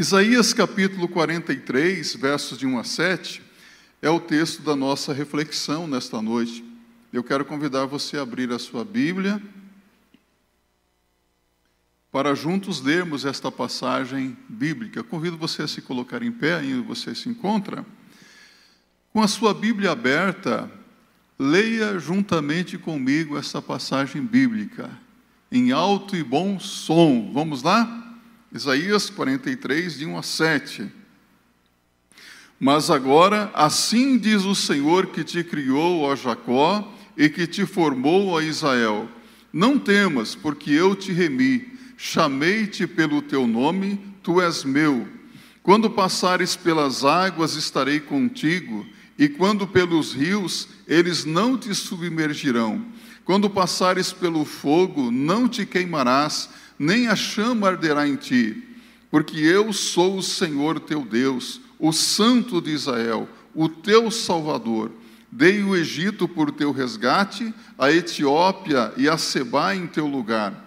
Isaías capítulo 43, versos de 1 a 7, é o texto da nossa reflexão nesta noite. Eu quero convidar você a abrir a sua Bíblia para juntos lermos esta passagem bíblica. Convido você a se colocar em pé, onde você se encontra. Com a sua Bíblia aberta, leia juntamente comigo essa passagem bíblica, em alto e bom som. Vamos lá? Isaías 43, de 1 a 7. Mas agora, assim diz o Senhor que te criou, ó Jacó, e que te formou, ó Israel: Não temas, porque eu te remi, chamei-te pelo teu nome, tu és meu. Quando passares pelas águas, estarei contigo, e quando pelos rios, eles não te submergirão. Quando passares pelo fogo, não te queimarás nem a chama arderá em ti, porque eu sou o Senhor teu Deus, o Santo de Israel, o teu Salvador. Dei o Egito por teu resgate, a Etiópia e a Seba em teu lugar.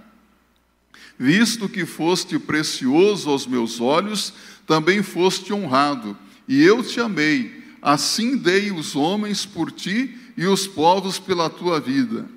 Visto que foste precioso aos meus olhos, também foste honrado, e eu te amei. Assim dei os homens por ti e os povos pela tua vida.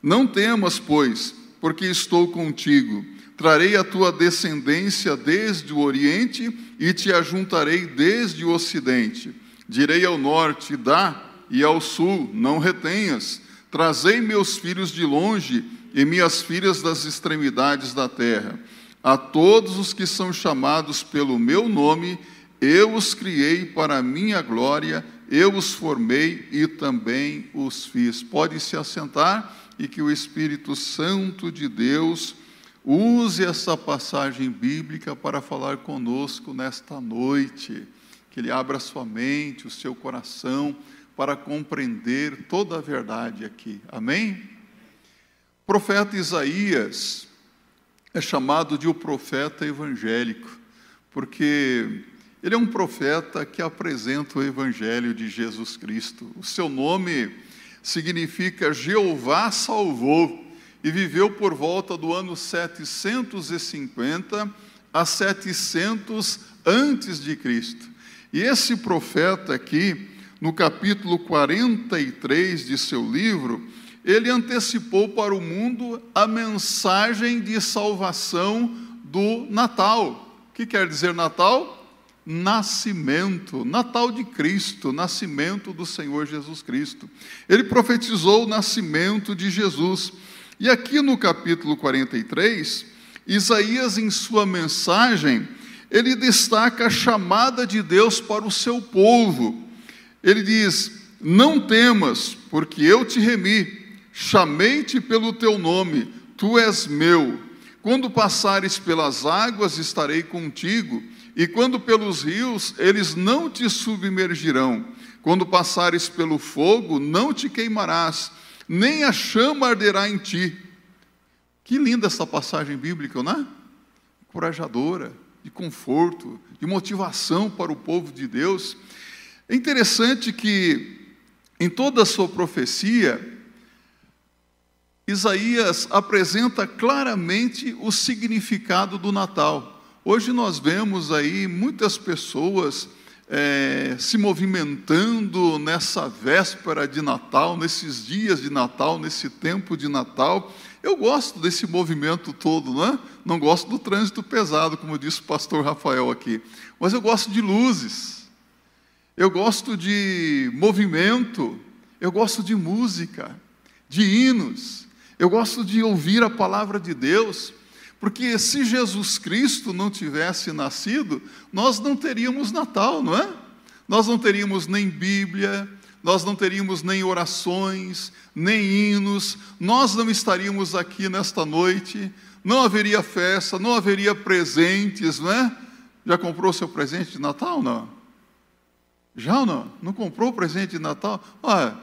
Não temas, pois, porque estou contigo Trarei a tua descendência desde o Oriente e te ajuntarei desde o Ocidente. Direi ao norte, dá, e ao sul, não retenhas. Trazei meus filhos de longe e minhas filhas das extremidades da terra. A todos os que são chamados pelo meu nome, eu os criei para a minha glória, eu os formei e também os fiz. Pode se assentar e que o Espírito Santo de Deus Use essa passagem bíblica para falar conosco nesta noite, que Ele abra sua mente, o seu coração, para compreender toda a verdade aqui. Amém? O profeta Isaías é chamado de o profeta evangélico, porque ele é um profeta que apresenta o evangelho de Jesus Cristo. O seu nome significa Jeová salvou e viveu por volta do ano 750 a 700 antes de Cristo. E esse profeta aqui, no capítulo 43 de seu livro, ele antecipou para o mundo a mensagem de salvação do Natal. O que quer dizer Natal? Nascimento, Natal de Cristo, nascimento do Senhor Jesus Cristo. Ele profetizou o nascimento de Jesus. E aqui no capítulo 43, Isaías, em sua mensagem, ele destaca a chamada de Deus para o seu povo. Ele diz: Não temas, porque eu te remi, chamei-te pelo teu nome, tu és meu. Quando passares pelas águas, estarei contigo, e quando pelos rios, eles não te submergirão. Quando passares pelo fogo, não te queimarás nem a chama arderá em ti. Que linda essa passagem bíblica, não é? Encorajadora, de conforto, de motivação para o povo de Deus. É interessante que, em toda a sua profecia, Isaías apresenta claramente o significado do Natal. Hoje nós vemos aí muitas pessoas é, se movimentando nessa véspera de Natal, nesses dias de Natal, nesse tempo de Natal. Eu gosto desse movimento todo, não é? Não gosto do trânsito pesado, como disse o pastor Rafael aqui, mas eu gosto de luzes, eu gosto de movimento, eu gosto de música, de hinos, eu gosto de ouvir a palavra de Deus. Porque se Jesus Cristo não tivesse nascido, nós não teríamos Natal, não é? Nós não teríamos nem Bíblia, nós não teríamos nem orações, nem hinos, nós não estaríamos aqui nesta noite, não haveria festa, não haveria presentes, não é? Já comprou seu presente de Natal? Não. Já ou não? Não comprou o presente de Natal? Olha,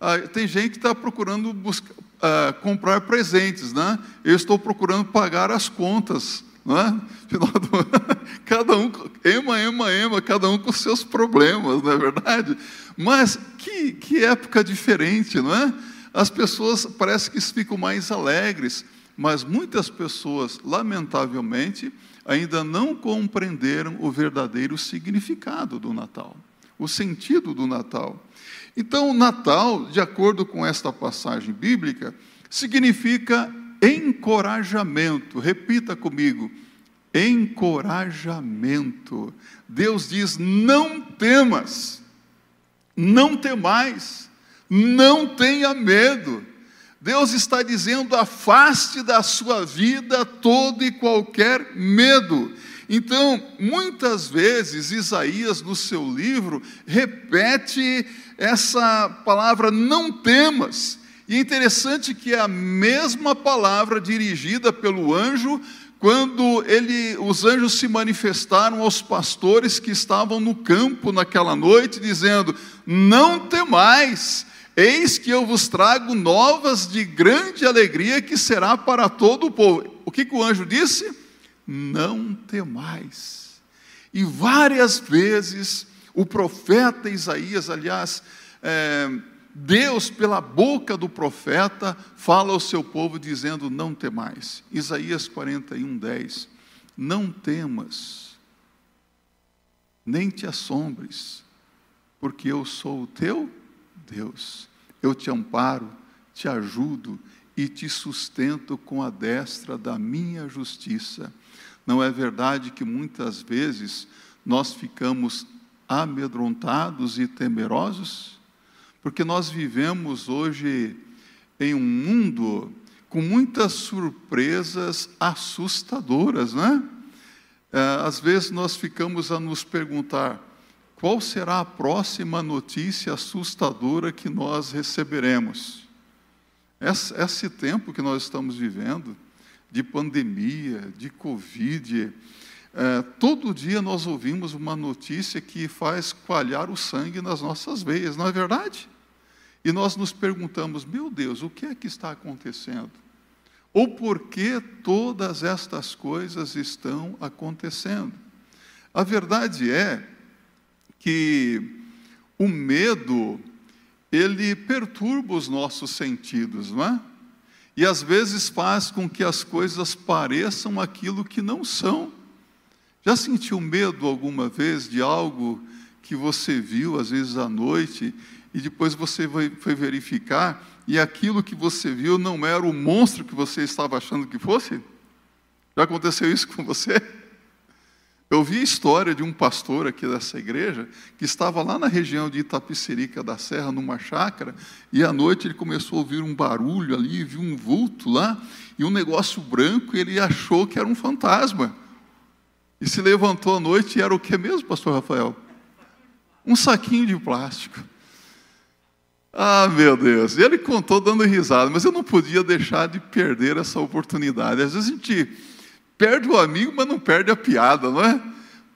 ah, tem gente que está procurando buscar, uh, comprar presentes, né? Eu estou procurando pagar as contas, né? cada um, ema, ema, ema, cada um com seus problemas, não é verdade? Mas que, que época diferente, não é? As pessoas parece que ficam mais alegres, mas muitas pessoas, lamentavelmente, ainda não compreenderam o verdadeiro significado do Natal, o sentido do Natal. Então, Natal, de acordo com esta passagem bíblica, significa encorajamento. Repita comigo: encorajamento. Deus diz: não temas, não temais, não tenha medo. Deus está dizendo: afaste da sua vida todo e qualquer medo. Então, muitas vezes, Isaías, no seu livro, repete essa palavra não temas. E é interessante que é a mesma palavra dirigida pelo anjo quando ele, os anjos se manifestaram aos pastores que estavam no campo naquela noite, dizendo: Não temais, Eis que eu vos trago novas de grande alegria que será para todo o povo. O que, que o anjo disse? Não temais. E várias vezes o profeta Isaías, aliás, é, Deus, pela boca do profeta, fala ao seu povo dizendo: Não temais. Isaías 41, 10. Não temas, nem te assombres, porque eu sou o teu Deus. Eu te amparo, te ajudo e te sustento com a destra da minha justiça. Não é verdade que muitas vezes nós ficamos amedrontados e temerosos? Porque nós vivemos hoje em um mundo com muitas surpresas assustadoras, né? Às vezes nós ficamos a nos perguntar: qual será a próxima notícia assustadora que nós receberemos? Esse tempo que nós estamos vivendo, de pandemia, de Covid, é, todo dia nós ouvimos uma notícia que faz coalhar o sangue nas nossas veias, não é verdade? E nós nos perguntamos, meu Deus, o que é que está acontecendo? Ou por que todas estas coisas estão acontecendo? A verdade é que o medo, ele perturba os nossos sentidos, não é? E às vezes faz com que as coisas pareçam aquilo que não são. Já sentiu medo alguma vez de algo que você viu, às vezes à noite, e depois você foi verificar, e aquilo que você viu não era o monstro que você estava achando que fosse? Já aconteceu isso com você? Eu vi a história de um pastor aqui dessa igreja que estava lá na região de Itapicerica da Serra, numa chácara, e à noite ele começou a ouvir um barulho ali, viu um vulto lá, e um negócio branco, e ele achou que era um fantasma. E se levantou à noite e era o que mesmo, pastor Rafael? Um saquinho de plástico. Ah, meu Deus. E ele contou dando risada, mas eu não podia deixar de perder essa oportunidade. Às vezes a gente Perde o amigo, mas não perde a piada, não é?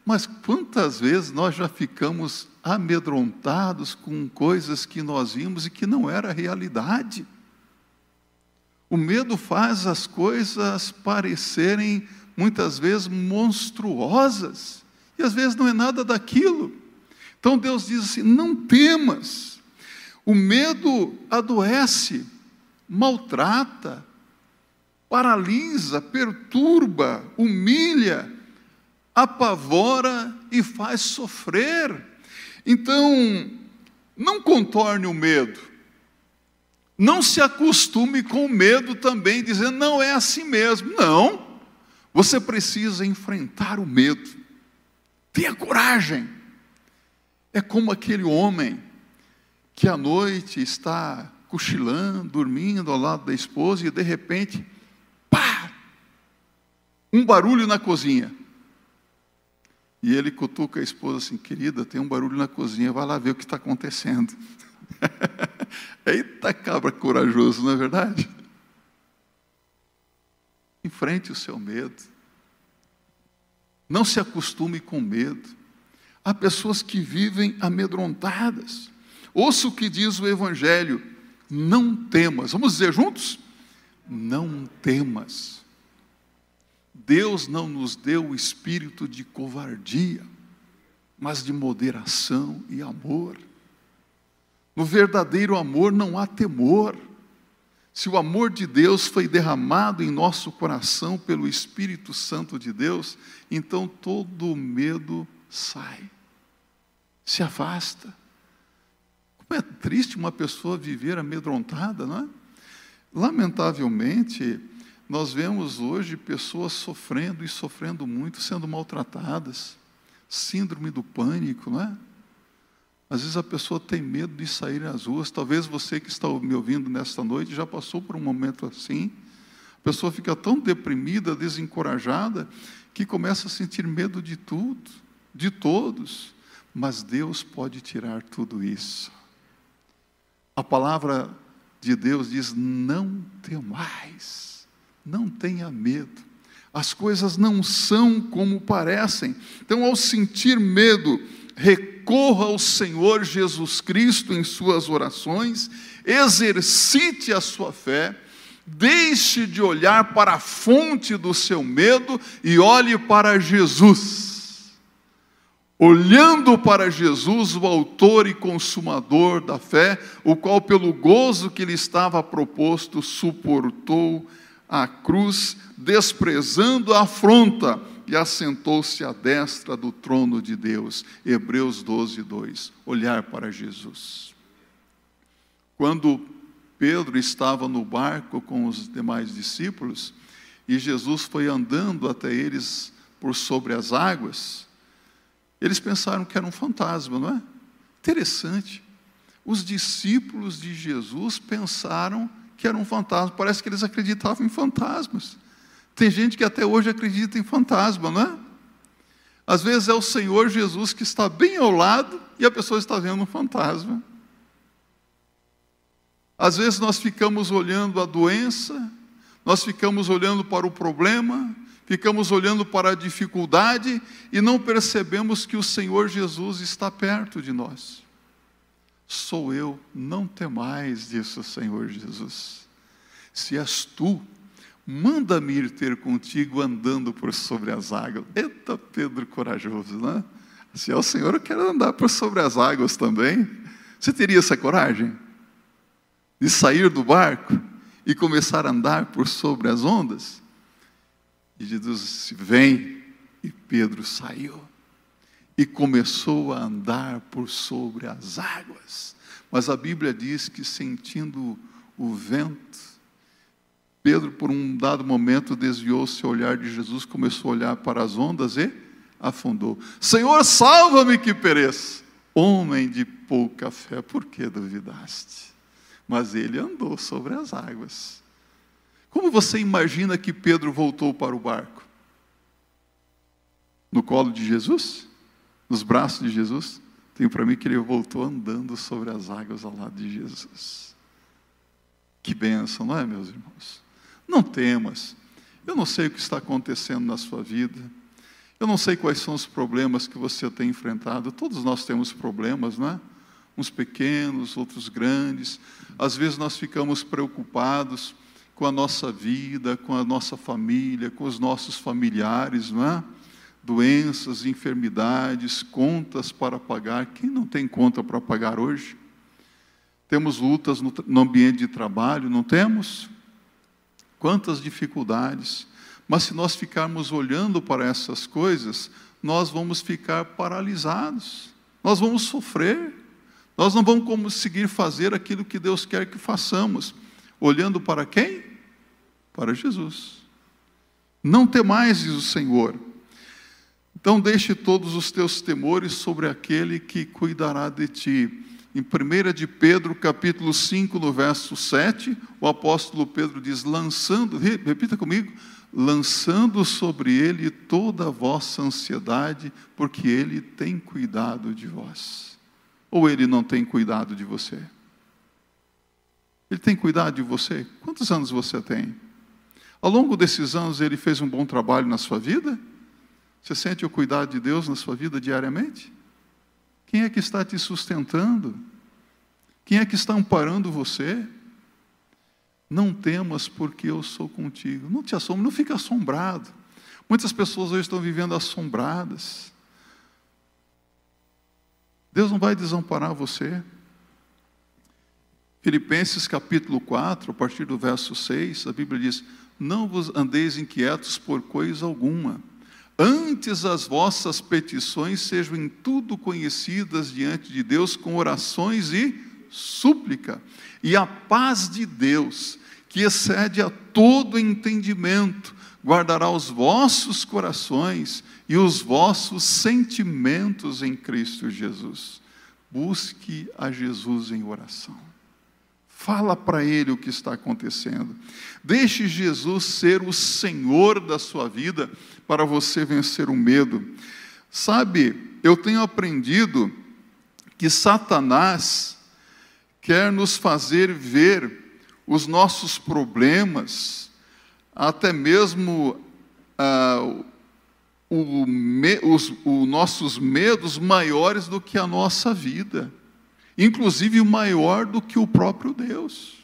Mas quantas vezes nós já ficamos amedrontados com coisas que nós vimos e que não era realidade? O medo faz as coisas parecerem muitas vezes monstruosas, e às vezes não é nada daquilo. Então Deus diz assim: não temas. O medo adoece, maltrata, paralisa, perturba, humilha, apavora e faz sofrer. Então, não contorne o medo. Não se acostume com o medo também, dizendo, não é assim mesmo. Não. Você precisa enfrentar o medo. Tenha coragem. É como aquele homem que à noite está cochilando, dormindo ao lado da esposa e de repente um barulho na cozinha. E ele cutuca a esposa assim, querida, tem um barulho na cozinha, vai lá ver o que está acontecendo. Eita cabra corajoso, não é verdade? Enfrente o seu medo. Não se acostume com medo. Há pessoas que vivem amedrontadas. Ouça o que diz o Evangelho: não temas. Vamos dizer juntos? Não temas Deus não nos deu o espírito de covardia, mas de moderação e amor. No verdadeiro amor não há temor. se o amor de Deus foi derramado em nosso coração pelo Espírito Santo de Deus, então todo medo sai, se afasta. Como é triste uma pessoa viver amedrontada, não é? Lamentavelmente, nós vemos hoje pessoas sofrendo e sofrendo muito, sendo maltratadas, síndrome do pânico, não é? Às vezes a pessoa tem medo de sair às ruas. Talvez você que está me ouvindo nesta noite já passou por um momento assim. A pessoa fica tão deprimida, desencorajada, que começa a sentir medo de tudo, de todos. Mas Deus pode tirar tudo isso. A palavra de Deus diz: não temais, não tenha medo. As coisas não são como parecem. Então, ao sentir medo, recorra ao Senhor Jesus Cristo em suas orações, exercite a sua fé, deixe de olhar para a fonte do seu medo e olhe para Jesus. Olhando para Jesus, o Autor e Consumador da fé, o qual, pelo gozo que lhe estava proposto, suportou a cruz, desprezando a afronta e assentou-se à destra do trono de Deus. Hebreus 12, 2. Olhar para Jesus. Quando Pedro estava no barco com os demais discípulos e Jesus foi andando até eles por sobre as águas, eles pensaram que era um fantasma, não é? Interessante. Os discípulos de Jesus pensaram que era um fantasma. Parece que eles acreditavam em fantasmas. Tem gente que até hoje acredita em fantasma, não é? Às vezes é o Senhor Jesus que está bem ao lado e a pessoa está vendo um fantasma. Às vezes nós ficamos olhando a doença, nós ficamos olhando para o problema, ficamos olhando para a dificuldade e não percebemos que o Senhor Jesus está perto de nós. Sou eu, não temais, disse o Senhor Jesus. Se és tu, manda-me ir ter contigo andando por sobre as águas. Eita, Pedro corajoso, né? Se é o Senhor, eu quero andar por sobre as águas também. Você teria essa coragem? De sair do barco e começar a andar por sobre as ondas? E Jesus disse: Vem. E Pedro saiu e começou a andar por sobre as águas. Mas a Bíblia diz que sentindo o vento, Pedro, por um dado momento, desviou seu olhar de Jesus, começou a olhar para as ondas e afundou. Senhor, salva-me que pereço. Homem de pouca fé, por que duvidaste? Mas ele andou sobre as águas. Como você imagina que Pedro voltou para o barco? No colo de Jesus? Nos braços de Jesus? Tenho para mim que ele voltou andando sobre as águas ao lado de Jesus. Que bênção, não é, meus irmãos? Não temas. Eu não sei o que está acontecendo na sua vida. Eu não sei quais são os problemas que você tem enfrentado. Todos nós temos problemas, não é? Uns pequenos, outros grandes. Às vezes nós ficamos preocupados com a nossa vida, com a nossa família, com os nossos familiares, não é? Doenças, enfermidades, contas para pagar. Quem não tem conta para pagar hoje? Temos lutas no, no ambiente de trabalho, não temos? quantas dificuldades. Mas se nós ficarmos olhando para essas coisas, nós vamos ficar paralisados, nós vamos sofrer, nós não vamos conseguir fazer aquilo que Deus quer que façamos. Olhando para quem? Para Jesus. Não temais, diz o Senhor. Então deixe todos os teus temores sobre aquele que cuidará de ti em 1 de Pedro, capítulo 5, no verso 7, o apóstolo Pedro diz: lançando, repita comigo, lançando sobre ele toda a vossa ansiedade, porque ele tem cuidado de vós. Ou ele não tem cuidado de você? Ele tem cuidado de você? Quantos anos você tem? Ao longo desses anos ele fez um bom trabalho na sua vida? Você sente o cuidado de Deus na sua vida diariamente? Quem é que está te sustentando? Quem é que está amparando você? Não temas, porque eu sou contigo. Não te assombra, não fique assombrado. Muitas pessoas hoje estão vivendo assombradas. Deus não vai desamparar você. Filipenses capítulo 4, a partir do verso 6, a Bíblia diz: Não vos andeis inquietos por coisa alguma, antes as vossas petições sejam em tudo conhecidas diante de Deus com orações e súplica, e a paz de Deus, que excede a todo entendimento, guardará os vossos corações e os vossos sentimentos em Cristo Jesus. Busque a Jesus em oração. Fala para ele o que está acontecendo. Deixe Jesus ser o Senhor da sua vida para você vencer o medo. Sabe, eu tenho aprendido que Satanás quer nos fazer ver os nossos problemas, até mesmo ah, o, os, os nossos medos maiores do que a nossa vida inclusive maior do que o próprio Deus.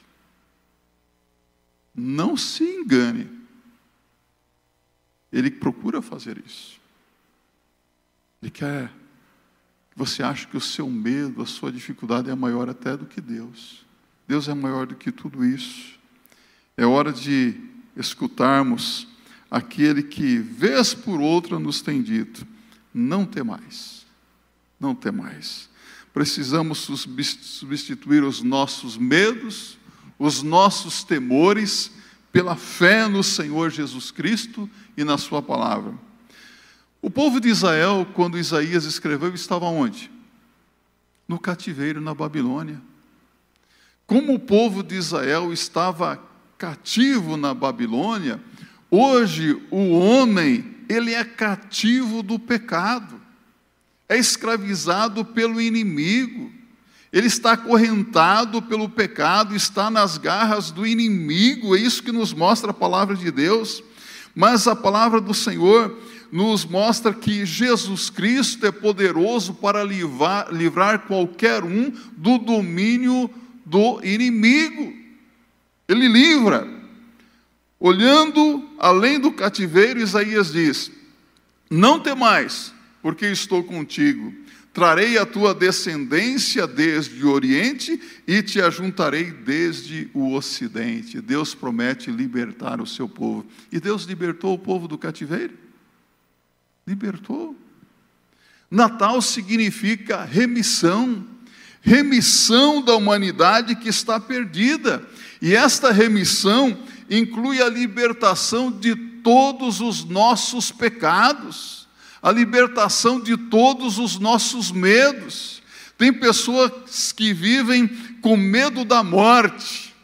Não se engane. Ele procura fazer isso. Ele quer que você ache que o seu medo, a sua dificuldade é maior até do que Deus. Deus é maior do que tudo isso. É hora de escutarmos aquele que, vez por outra, nos tem dito: não tem mais, não tem mais precisamos substituir os nossos medos, os nossos temores, pela fé no Senhor Jesus Cristo e na Sua palavra. O povo de Israel, quando Isaías escreveu, estava onde? No cativeiro na Babilônia. Como o povo de Israel estava cativo na Babilônia, hoje o homem, ele é cativo do pecado é escravizado pelo inimigo, ele está acorrentado pelo pecado, está nas garras do inimigo, é isso que nos mostra a palavra de Deus. Mas a palavra do Senhor nos mostra que Jesus Cristo é poderoso para livrar, livrar qualquer um do domínio do inimigo. Ele livra. Olhando além do cativeiro, Isaías diz: Não temais, porque estou contigo. Trarei a tua descendência desde o Oriente e te ajuntarei desde o Ocidente. Deus promete libertar o seu povo. E Deus libertou o povo do cativeiro? Libertou. Natal significa remissão remissão da humanidade que está perdida. E esta remissão inclui a libertação de todos os nossos pecados a libertação de todos os nossos medos. Tem pessoas que vivem com medo da morte.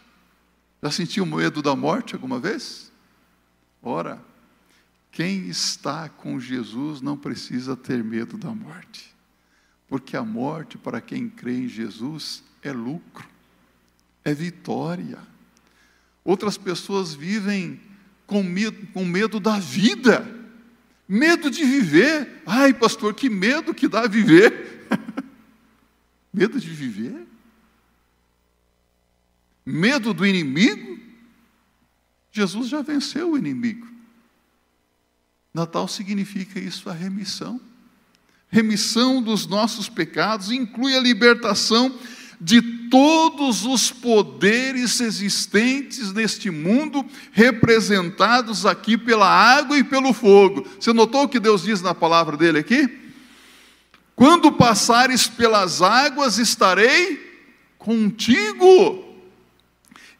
Já sentiu medo da morte alguma vez? Ora, quem está com Jesus não precisa ter medo da morte, porque a morte, para quem crê em Jesus, é lucro, é vitória. Outras pessoas vivem com medo, com medo da vida Medo de viver. Ai, pastor, que medo que dá viver. medo de viver? Medo do inimigo? Jesus já venceu o inimigo. Natal significa isso, a remissão. Remissão dos nossos pecados inclui a libertação de todos os poderes existentes neste mundo, representados aqui pela água e pelo fogo. Você notou o que Deus diz na palavra dele aqui? Quando passares pelas águas, estarei contigo.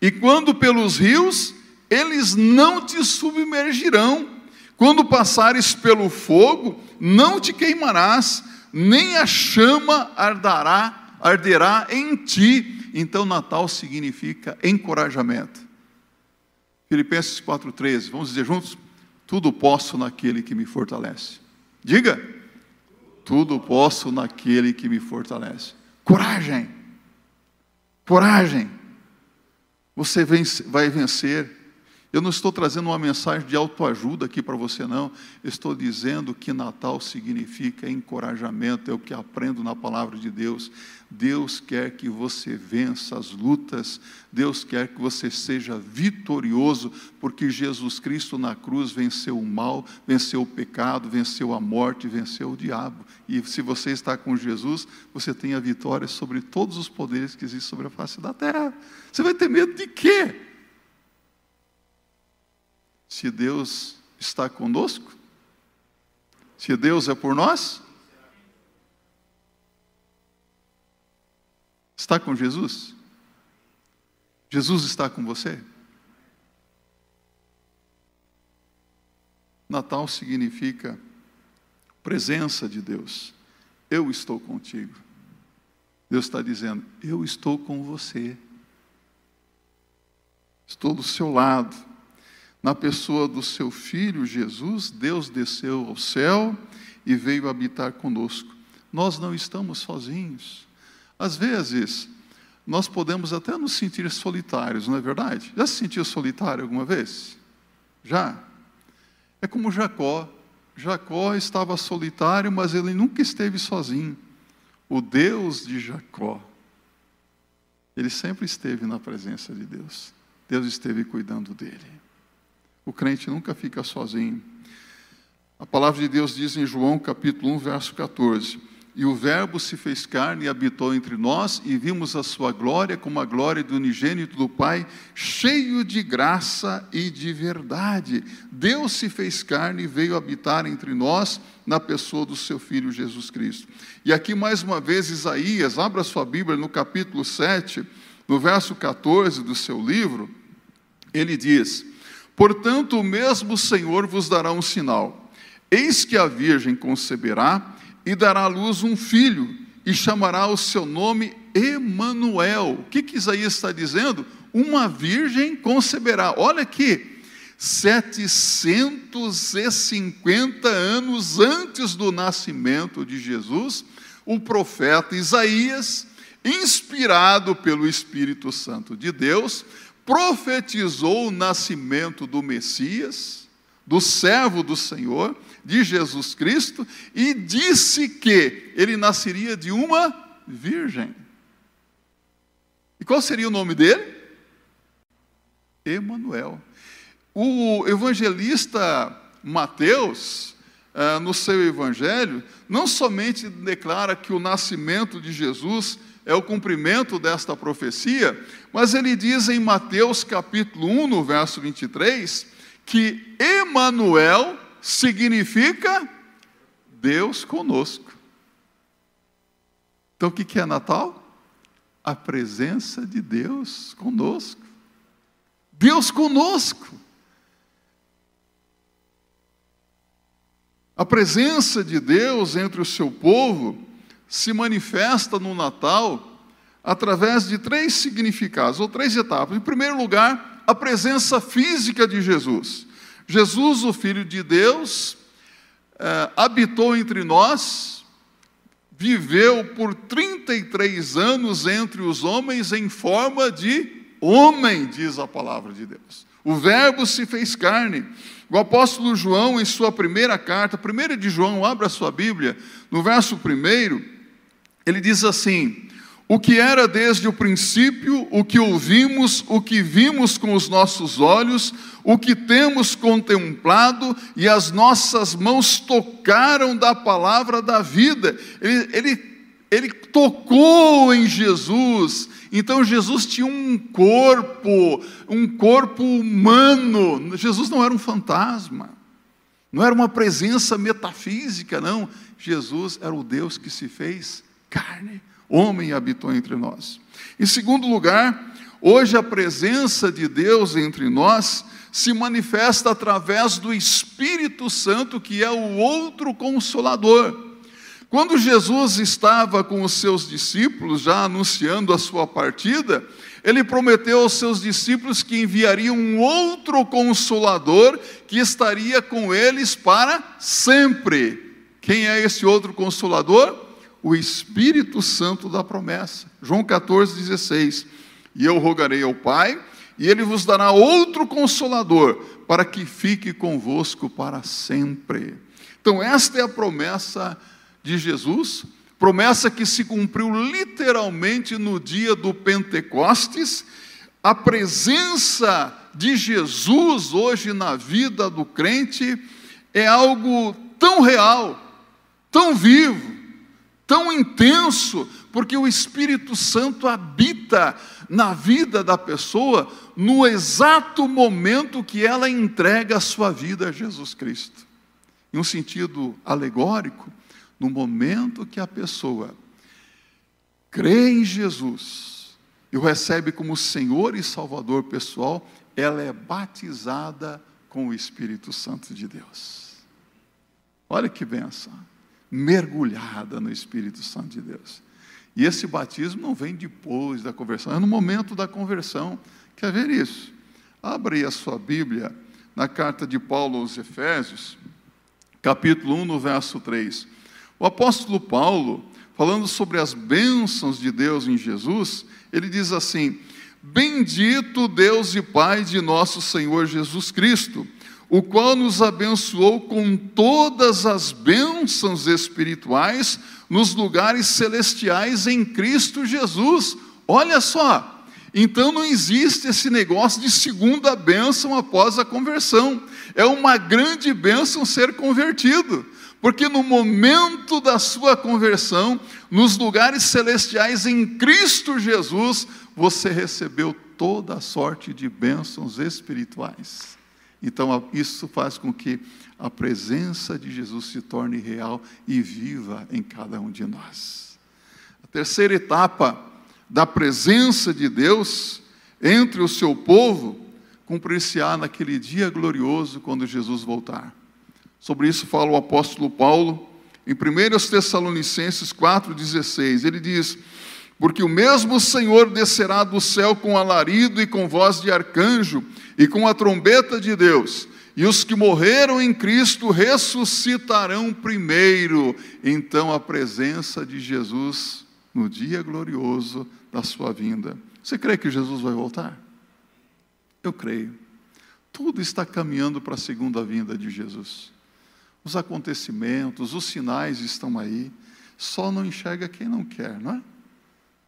E quando pelos rios, eles não te submergirão. Quando passares pelo fogo, não te queimarás, nem a chama ardará arderá em ti. Então, Natal significa encorajamento. Filipenses 4,13, vamos dizer juntos? Tudo posso naquele que me fortalece. Diga, tudo posso naquele que me fortalece. Coragem, coragem. Você vai vencer Eu não estou trazendo uma mensagem de autoajuda aqui para você, não. estou dizendo que Natal significa encorajamento, é o que aprendo na palavra de Deus. Deus quer que você vença as lutas, Deus quer que você seja vitorioso, porque Jesus Cristo na cruz venceu o mal, venceu o pecado, venceu a morte, venceu o diabo. E se você está com Jesus, você tem a vitória sobre todos os poderes que existem sobre a face da terra. Você vai ter medo de quê? Se Deus está conosco? Se Deus é por nós? Está com Jesus? Jesus está com você? Natal significa presença de Deus. Eu estou contigo. Deus está dizendo: Eu estou com você. Estou do seu lado na pessoa do seu filho Jesus, Deus desceu ao céu e veio habitar conosco. Nós não estamos sozinhos. Às vezes, nós podemos até nos sentir solitários, não é verdade? Já se sentiu solitário alguma vez? Já? É como Jacó. Jacó estava solitário, mas ele nunca esteve sozinho. O Deus de Jacó, ele sempre esteve na presença de Deus. Deus esteve cuidando dele. O crente nunca fica sozinho. A palavra de Deus diz em João capítulo 1, verso 14: E o Verbo se fez carne e habitou entre nós, e vimos a sua glória como a glória do unigênito do Pai, cheio de graça e de verdade. Deus se fez carne e veio habitar entre nós na pessoa do seu Filho Jesus Cristo. E aqui mais uma vez Isaías, abra sua Bíblia no capítulo 7, no verso 14 do seu livro, ele diz Portanto, o mesmo Senhor vos dará um sinal: eis que a virgem conceberá e dará à luz um filho, e chamará o seu nome Emanuel. O que, que Isaías está dizendo? Uma virgem conceberá. Olha aqui, 750 anos antes do nascimento de Jesus, o profeta Isaías, inspirado pelo Espírito Santo de Deus, profetizou o nascimento do Messias, do servo do Senhor, de Jesus Cristo, e disse que ele nasceria de uma virgem. E qual seria o nome dele? Emanuel. O evangelista Mateus, eh, no seu evangelho, não somente declara que o nascimento de Jesus é o cumprimento desta profecia, mas ele diz em Mateus capítulo 1, no verso 23, que Emanuel significa Deus conosco. Então o que é Natal? A presença de Deus conosco. Deus conosco. A presença de Deus entre o seu povo se manifesta no Natal através de três significados, ou três etapas. Em primeiro lugar, a presença física de Jesus. Jesus, o Filho de Deus, eh, habitou entre nós, viveu por 33 anos entre os homens em forma de homem, diz a palavra de Deus. O Verbo se fez carne. O apóstolo João, em sua primeira carta, primeira de João, abra sua Bíblia, no verso primeiro, ele diz assim: o que era desde o princípio, o que ouvimos, o que vimos com os nossos olhos, o que temos contemplado e as nossas mãos tocaram da palavra da vida. Ele, ele, ele tocou em Jesus. Então Jesus tinha um corpo, um corpo humano. Jesus não era um fantasma, não era uma presença metafísica, não. Jesus era o Deus que se fez carne, homem habitou entre nós. Em segundo lugar, hoje a presença de Deus entre nós se manifesta através do Espírito Santo, que é o outro consolador. Quando Jesus estava com os seus discípulos, já anunciando a sua partida, ele prometeu aos seus discípulos que enviaria um outro consolador que estaria com eles para sempre. Quem é esse outro consolador? O Espírito Santo da promessa. João 14, 16. E eu rogarei ao Pai, e ele vos dará outro consolador, para que fique convosco para sempre. Então, esta é a promessa de Jesus, promessa que se cumpriu literalmente no dia do Pentecostes. A presença de Jesus hoje na vida do crente é algo tão real, tão vivo, tão intenso, porque o Espírito Santo habita na vida da pessoa no exato momento que ela entrega a sua vida a Jesus Cristo. Em um sentido alegórico, no momento que a pessoa crê em Jesus e o recebe como Senhor e Salvador pessoal, ela é batizada com o Espírito Santo de Deus. Olha que benção, mergulhada no Espírito Santo de Deus. E esse batismo não vem depois da conversão, é no momento da conversão. Quer ver isso? Abra aí a sua Bíblia na carta de Paulo aos Efésios, capítulo 1, no verso 3. O apóstolo Paulo, falando sobre as bênçãos de Deus em Jesus, ele diz assim: Bendito Deus e Pai de nosso Senhor Jesus Cristo, o qual nos abençoou com todas as bênçãos espirituais nos lugares celestiais em Cristo Jesus. Olha só, então não existe esse negócio de segunda bênção após a conversão. É uma grande bênção ser convertido, porque no momento da sua conversão, nos lugares celestiais em Cristo Jesus, você recebeu toda a sorte de bênçãos espirituais. Então, isso faz com que a presença de Jesus se torne real e viva em cada um de nós. A terceira etapa da presença de Deus entre o seu povo cumprir-se-á naquele dia glorioso quando Jesus voltar. Sobre isso fala o apóstolo Paulo em 1 Tessalonicenses 4,16. Ele diz: Porque o mesmo Senhor descerá do céu com alarido e com voz de arcanjo e com a trombeta de Deus e os que morreram em Cristo ressuscitarão primeiro. Então, a presença de Jesus no dia glorioso da sua vinda. Você crê que Jesus vai voltar? Eu creio. Tudo está caminhando para a segunda vinda de Jesus. Os acontecimentos, os sinais estão aí. Só não enxerga quem não quer, não é?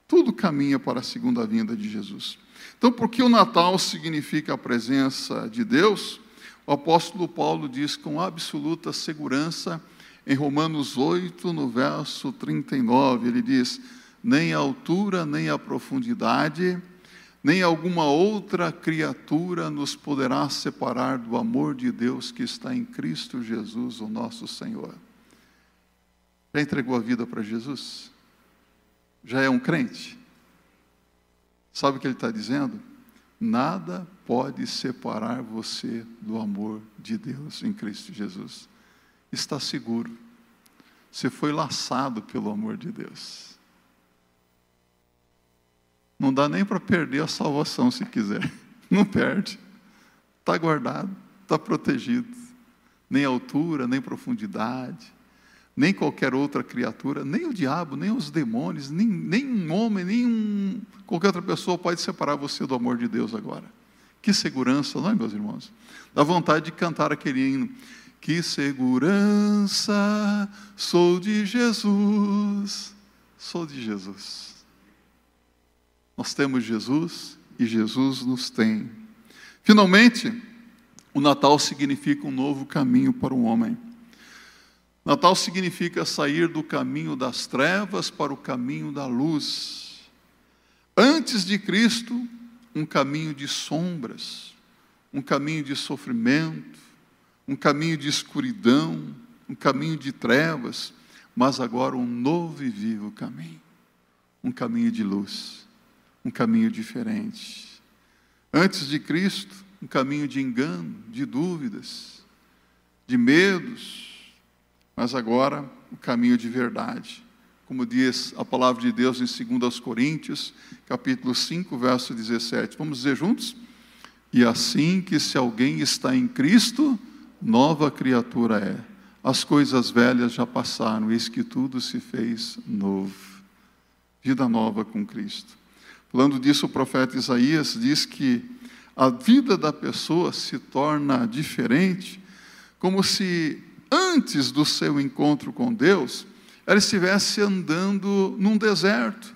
Tudo caminha para a segunda vinda de Jesus. Então, por que o Natal significa a presença de Deus? O apóstolo Paulo diz com absoluta segurança em Romanos 8, no verso 39, ele diz: Nem a altura, nem a profundidade, nem alguma outra criatura nos poderá separar do amor de Deus que está em Cristo Jesus, o nosso Senhor. Já entregou a vida para Jesus? Já é um crente? Sabe o que ele está dizendo? Nada pode separar você do amor de Deus em Cristo Jesus. Está seguro. Você foi laçado pelo amor de Deus. Não dá nem para perder a salvação se quiser. Não perde. Está guardado, está protegido. Nem altura, nem profundidade, nem qualquer outra criatura, nem o diabo, nem os demônios, nem, nem um homem, nem um, qualquer outra pessoa pode separar você do amor de Deus agora. Que segurança, não é, meus irmãos? Dá vontade de cantar aquele hino. Que segurança, sou de Jesus, sou de Jesus. Nós temos Jesus e Jesus nos tem. Finalmente, o Natal significa um novo caminho para o homem. Natal significa sair do caminho das trevas para o caminho da luz. Antes de Cristo, um caminho de sombras, um caminho de sofrimento, um caminho de escuridão, um caminho de trevas, mas agora um novo e vivo caminho, um caminho de luz, um caminho diferente. Antes de Cristo, um caminho de engano, de dúvidas, de medos, mas agora o caminho de verdade, como diz a palavra de Deus em 2 Coríntios, capítulo 5, verso 17. Vamos dizer juntos? E assim que se alguém está em Cristo, nova criatura é. As coisas velhas já passaram, eis que tudo se fez novo. Vida nova com Cristo. Falando disso, o profeta Isaías diz que a vida da pessoa se torna diferente, como se antes do seu encontro com Deus, ela estivesse andando num deserto,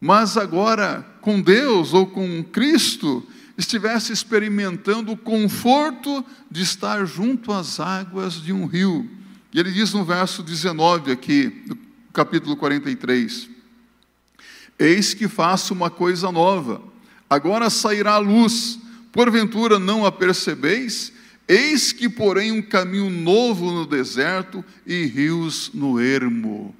mas agora com Deus ou com Cristo, estivesse experimentando o conforto de estar junto às águas de um rio. E ele diz no verso 19 aqui, do capítulo 43: Eis que faço uma coisa nova, agora sairá a luz, porventura não a percebeis? Eis que, porém, um caminho novo no deserto e rios no ermo.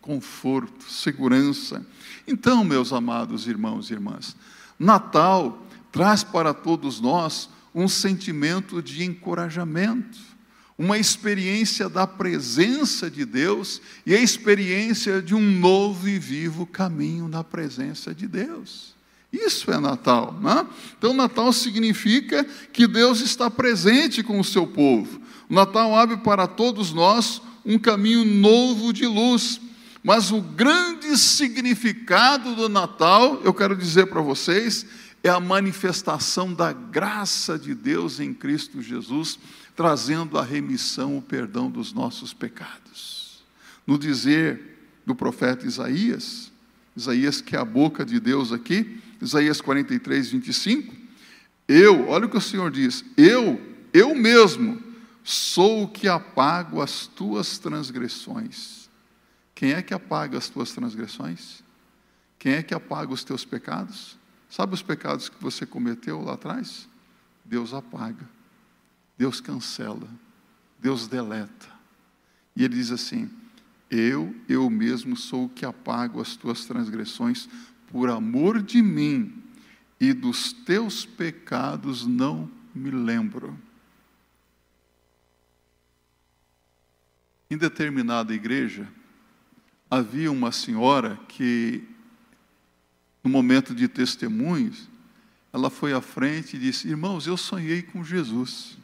Conforto, segurança. Então, meus amados irmãos e irmãs, Natal traz para todos nós um sentimento de encorajamento, uma experiência da presença de Deus e a experiência de um novo e vivo caminho na presença de Deus. Isso é Natal, né? Então, Natal significa que Deus está presente com o seu povo. O Natal abre para todos nós um caminho novo de luz. Mas o grande significado do Natal, eu quero dizer para vocês, é a manifestação da graça de Deus em Cristo Jesus, trazendo a remissão, o perdão dos nossos pecados. No dizer do profeta Isaías, Isaías que é a boca de Deus aqui, Isaías 43, 25, eu, olha o que o Senhor diz, eu, eu mesmo, sou o que apago as tuas transgressões. Quem é que apaga as tuas transgressões? Quem é que apaga os teus pecados? Sabe os pecados que você cometeu lá atrás? Deus apaga, Deus cancela, Deus deleta. E ele diz assim: Eu, eu mesmo sou o que apago as tuas transgressões, por amor de mim, e dos teus pecados não me lembro. Em determinada igreja, havia uma senhora que no momento de testemunhos, ela foi à frente e disse: Irmãos, eu sonhei com Jesus,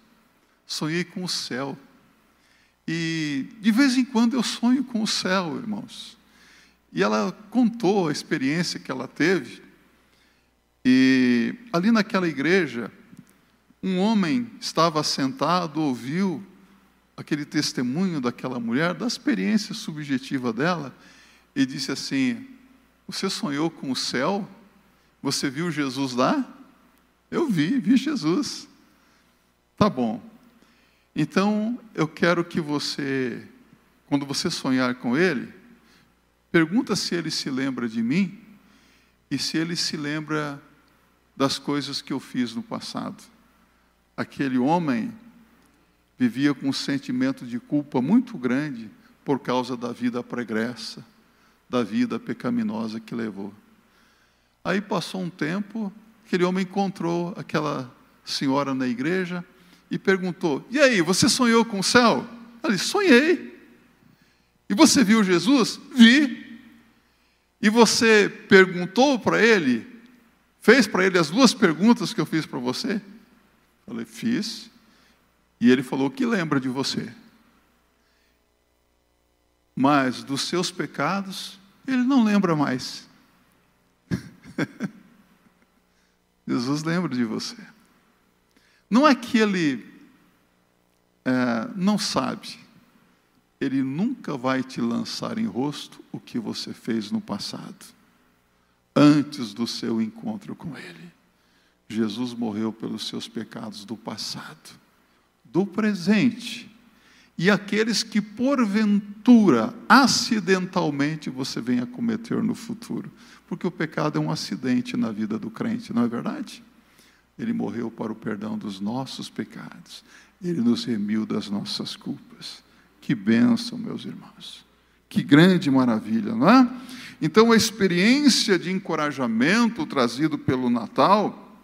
sonhei com o céu. E de vez em quando eu sonho com o céu, irmãos. E ela contou a experiência que ela teve. E ali naquela igreja, um homem estava sentado, ouviu aquele testemunho daquela mulher, da experiência subjetiva dela, e disse assim: você sonhou com o céu? Você viu Jesus lá? Eu vi, vi Jesus. Tá bom. Então, eu quero que você, quando você sonhar com Ele, pergunta se Ele se lembra de mim e se Ele se lembra das coisas que eu fiz no passado. Aquele homem vivia com um sentimento de culpa muito grande por causa da vida pregressa da vida pecaminosa que levou. Aí passou um tempo, aquele homem encontrou aquela senhora na igreja e perguntou: E aí, você sonhou com o céu? Ela disse: Sonhei. E você viu Jesus? Vi. E você perguntou para ele, fez para ele as duas perguntas que eu fiz para você? Falei: Fiz. E ele falou que lembra de você mas dos seus pecados ele não lembra mais. Jesus lembra de você. Não é que ele é, não sabe, ele nunca vai te lançar em rosto o que você fez no passado, antes do seu encontro com ele. Jesus morreu pelos seus pecados do passado, do presente e aqueles que porventura, acidentalmente, você venha cometer no futuro. Porque o pecado é um acidente na vida do crente, não é verdade? Ele morreu para o perdão dos nossos pecados, ele nos remiu das nossas culpas. Que bênção, meus irmãos. Que grande maravilha, não é? Então, a experiência de encorajamento trazido pelo Natal,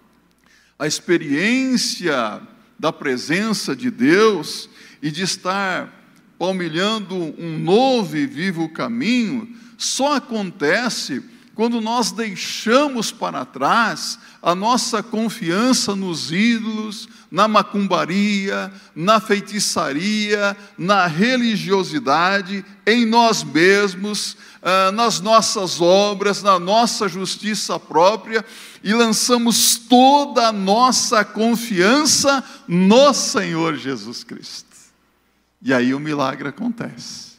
a experiência da presença de Deus, e de estar palmilhando um novo e vivo caminho, só acontece quando nós deixamos para trás a nossa confiança nos ídolos, na macumbaria, na feitiçaria, na religiosidade, em nós mesmos, ah, nas nossas obras, na nossa justiça própria, e lançamos toda a nossa confiança no Senhor Jesus Cristo. E aí o milagre acontece.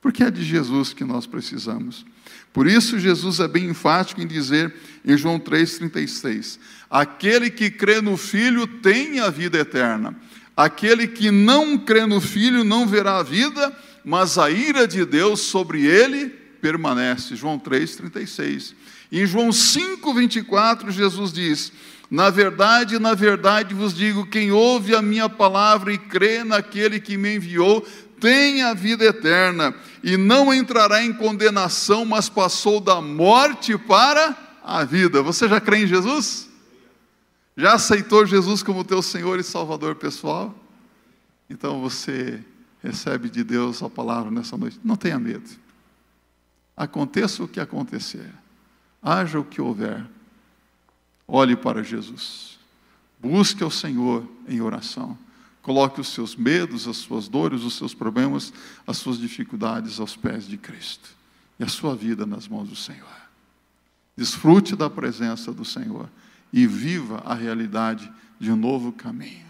Porque é de Jesus que nós precisamos. Por isso, Jesus é bem enfático em dizer em João 3,36: Aquele que crê no Filho tem a vida eterna. Aquele que não crê no Filho não verá a vida, mas a ira de Deus sobre ele permanece. João 3,36. Em João 5,24, Jesus diz: Na verdade, na verdade vos digo: quem ouve a minha palavra e crê naquele que me enviou, tem a vida eterna, e não entrará em condenação, mas passou da morte para a vida. Você já crê em Jesus? Já aceitou Jesus como teu Senhor e Salvador pessoal? Então você recebe de Deus a palavra nessa noite. Não tenha medo. Aconteça o que acontecer haja o que houver, olhe para Jesus. Busque ao Senhor em oração. Coloque os seus medos, as suas dores, os seus problemas, as suas dificuldades aos pés de Cristo. E a sua vida nas mãos do Senhor. Desfrute da presença do Senhor e viva a realidade de um novo caminho.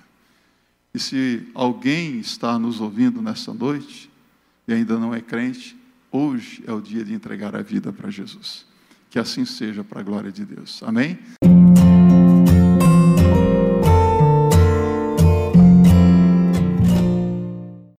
E se alguém está nos ouvindo nessa noite e ainda não é crente, hoje é o dia de entregar a vida para Jesus. Que assim seja para a glória de Deus. Amém?